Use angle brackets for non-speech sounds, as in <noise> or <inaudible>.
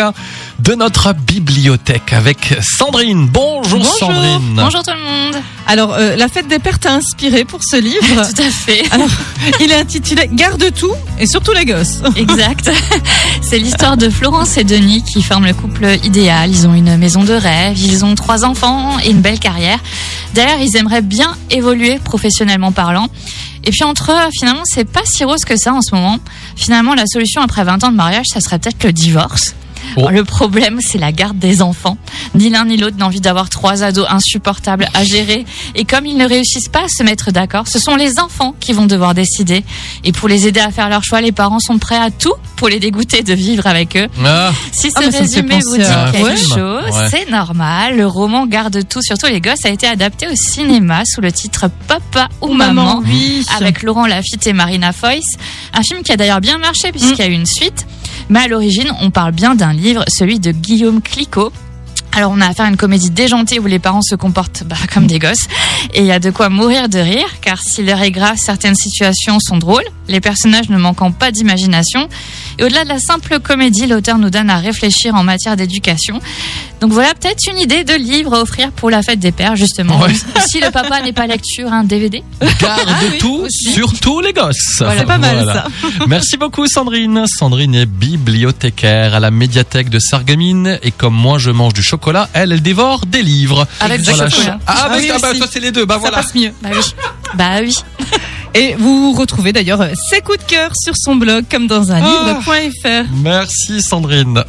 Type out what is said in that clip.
bouquins de notre bibliothèque avec Sandrine. Bonjour, Bonjour. Sandrine. Bonjour tout le monde. Alors, euh, la fête des pères t'a inspiré pour ce livre. <laughs> Tout à fait. Alors, il est intitulé Garde tout et surtout les gosses. <laughs> Exact. C'est l'histoire de Florence et Denis qui forment le couple idéal. Ils ont une maison de rêve, ils ont trois enfants et une belle carrière. D'ailleurs, ils aimeraient bien évoluer professionnellement parlant. Et puis entre eux, finalement, c'est pas si rose que ça en ce moment. Finalement, la solution après 20 ans de mariage, ça serait peut-être le divorce. Oh. Alors, le problème, c'est la garde des enfants. Ni l'un ni l'autre n'a envie d'avoir trois ados insupportables à gérer. Et comme ils ne réussissent pas à se mettre d'accord, ce sont les enfants qui vont devoir décider. Et pour les aider à faire leur choix, les parents sont prêts à tout pour les dégoûter de vivre avec eux. Ah, Si ce Ah, résumé vous dit quelque film. chose, Ouais. c'est normal. Le roman Garde tout, surtout les gosses, a été adapté au cinéma sous le titre Papa ou Maman, oui. avec Laurent Lafitte et Marina Foïs. Un film qui a d'ailleurs bien marché puisqu'il y a eu une suite. Mais à l'origine, on parle bien d'un livre, celui de Guillaume Clicquot. Alors on a affaire à une comédie déjantée où les parents se comportent bah, comme des gosses et il y a de quoi mourir de rire car si l'heure est grave, certaines situations sont drôles, les personnages ne manquant pas d'imagination et au-delà de la simple comédie, l'auteur nous donne à réfléchir en matière d'éducation. Donc voilà peut-être une idée de livre à offrir pour la fête des pères justement. Ouais. <laughs> Si le papa n'est pas lecture, un DVD. garde oui, tout, aussi. surtout les gosses. C'est pas mal Voilà. ça. <laughs> Merci beaucoup Sandrine. Sandrine est bibliothécaire à la médiathèque de Sarreguemines et comme moi je mange du chocolat, elle, elle dévore des livres. Avec du Voilà. chocolat. Ah, Ah bah, oui, ah, bah, toi c'est les deux, bah Ça voilà. passe mieux. Bah oui. Bah oui. <laughs> Et vous retrouvez d'ailleurs ses coups de cœur sur son blog comme dans un Ah. livre.fr. Merci Sandrine.